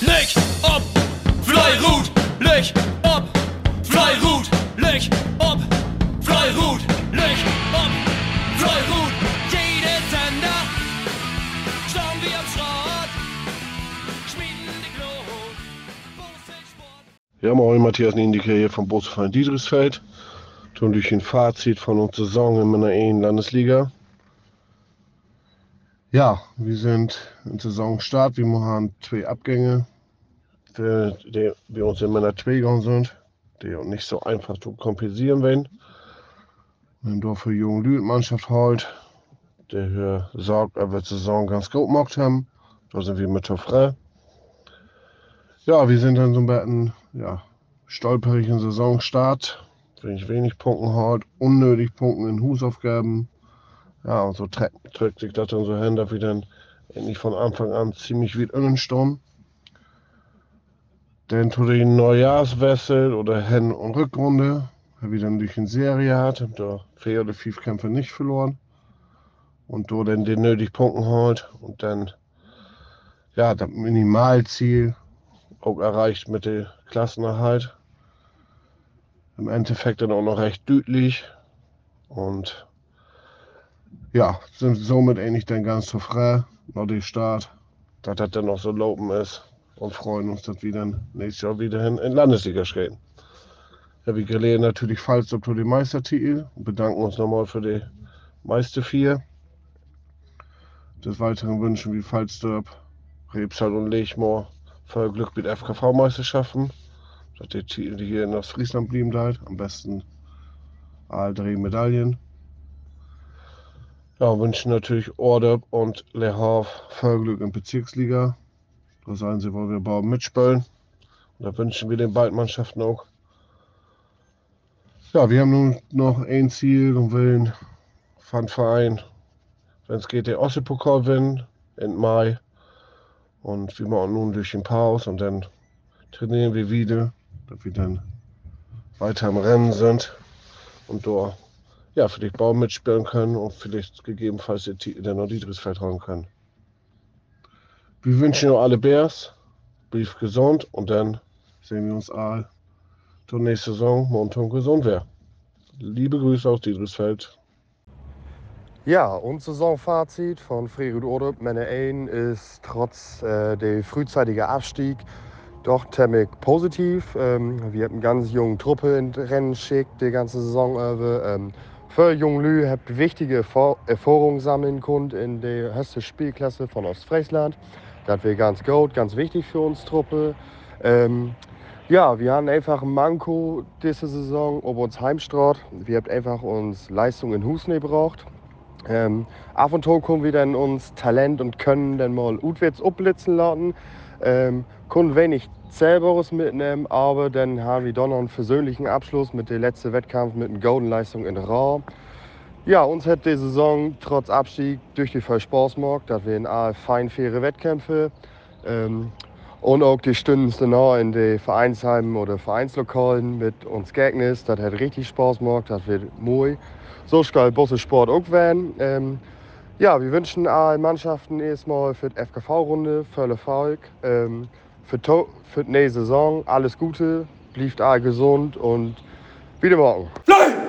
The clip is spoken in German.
Licht ob, Fleirut, Licht ob, Fleirut, Licht ob, Fleirut, Licht ob, Fleirut. Jede Sender, schauen wir am Schrott, schmieden die Glut. Ja, moin, Matthias Niendike hier vom Bootsverein Diedrichsfeld. Tun durch ein Fazit von unserer Saison in meiner einen Landesliga. Ja, wir sind in Saisonstart. Wir machen zwei Abgänge, die, die bei uns 2 gegangen sind, die auch nicht so einfach zu kompensieren werden. Wir haben dafür junge Lüd Mannschaft halt, der hier sorgt, ob wir die Saison ganz gut gemacht haben. Da sind wir mit frei. Ja, wir sind dann so ein bisschen ja, stolperigen Saisonstart. Wenig, wenig Punkten halt, unnötig Punkten in Husaufgaben. Ja, und so trägt, sich das dann so hin, dass wir dann endlich von Anfang an ziemlich weit innen stehen. Dann zu den Neujahrswechsel oder Hin- und Rückrunde, wir dann durch eine Serie hat, da vier oder fünf Kämpfe nicht verloren. Und da dann den nötigen Punkten halt und dann ja, das Minimalziel auch erreicht mit der Klassenerhalt. Im Endeffekt dann auch noch recht deutlich. Und ja, sind somit eigentlich dann ganz zufrieden nach dem Start, dass das dann noch so laufen ist und freuen uns, dass wir dann nächstes Jahr wieder hin in Landesliga stehen. Ja, wir gratulieren natürlich Falsterb zu den Meistertitel und bedanken uns nochmal für die Meister vier. Des Weiteren wünschen wir Falsterb, Rebsal und Lechmoor viel Glück mit FKV-Meisterschaften, dass die Titel hier in Ostfriesland blieben bleibt. Am besten alle drei Medaillen. Ja, wünschen natürlich Ordeb und Le Havre viel Glück in Bezirksliga. Da seien sie, wo wir bauen mitspielen. Und da wünschen wir den beiden Mannschaften auch. Ja, wir haben nun noch ein Ziel und wollen von Verein, wenn es geht, den Ostsee-Pokal gewinnen im Mai. Und wir machen nun durch den Pause und dann trainieren wir wieder, dass wir dann weiter im Rennen sind und da ja, vielleicht Baum mitspielen können und vielleicht gegebenenfalls den Nordidrisfeld tragen können. Wir wünschen euch alle Bears, blieb gesund und dann sehen wir uns alle zur nächsten Saison, Montag gesund wäre. Liebe Grüße aus Diedrichsfeld. Ja, und Saisonfazit von Frerud Ordup, meine 1 ist trotz äh, der frühzeitigen Abstieg doch ziemlich positiv. Ähm, wir eine ganz junge Truppe in Rennen geschickt, die ganze Saison über. Ähm, für junge Lü habt wichtige Erfahrungen sammeln können in der höchsten Spielklasse von Ostfriesland. Das wäre ganz gut, ganz wichtig für uns Truppe. Ähm, ja, wir haben einfach ein Manko diese Saison ob uns Heimstraat. Wir haben einfach uns Leistung in Hus nicht gebraucht. Ähm, ab und zu können wir dann uns Talent und Können dann mal utwärts abblitzen lassen. Ähm, können wenig selberes mitnehmen, aber dann haben wir doch noch einen persönlichen Abschluss mit dem letzten Wettkampf mit einer Golden Leistung in Ra. Ja, uns hat die Saison trotz Abstieg durch die voll Spaß gemacht, dass wir in A fein faire Wettkämpfe ähm, und auch die Stunden in den Vereinsheimen oder Vereinslokalen mit uns Gegners, das hat richtig Spaß gemacht, das wird mooi. So skal Bosse Sport auch werden. Ähm, ja, wir wünschen allen Mannschaften erstmal für die FKV-Runde viel Erfolg. Ähm, für, für die nächste Saison alles Gute, bleibt alle gesund und wieder morgen. Fleirut.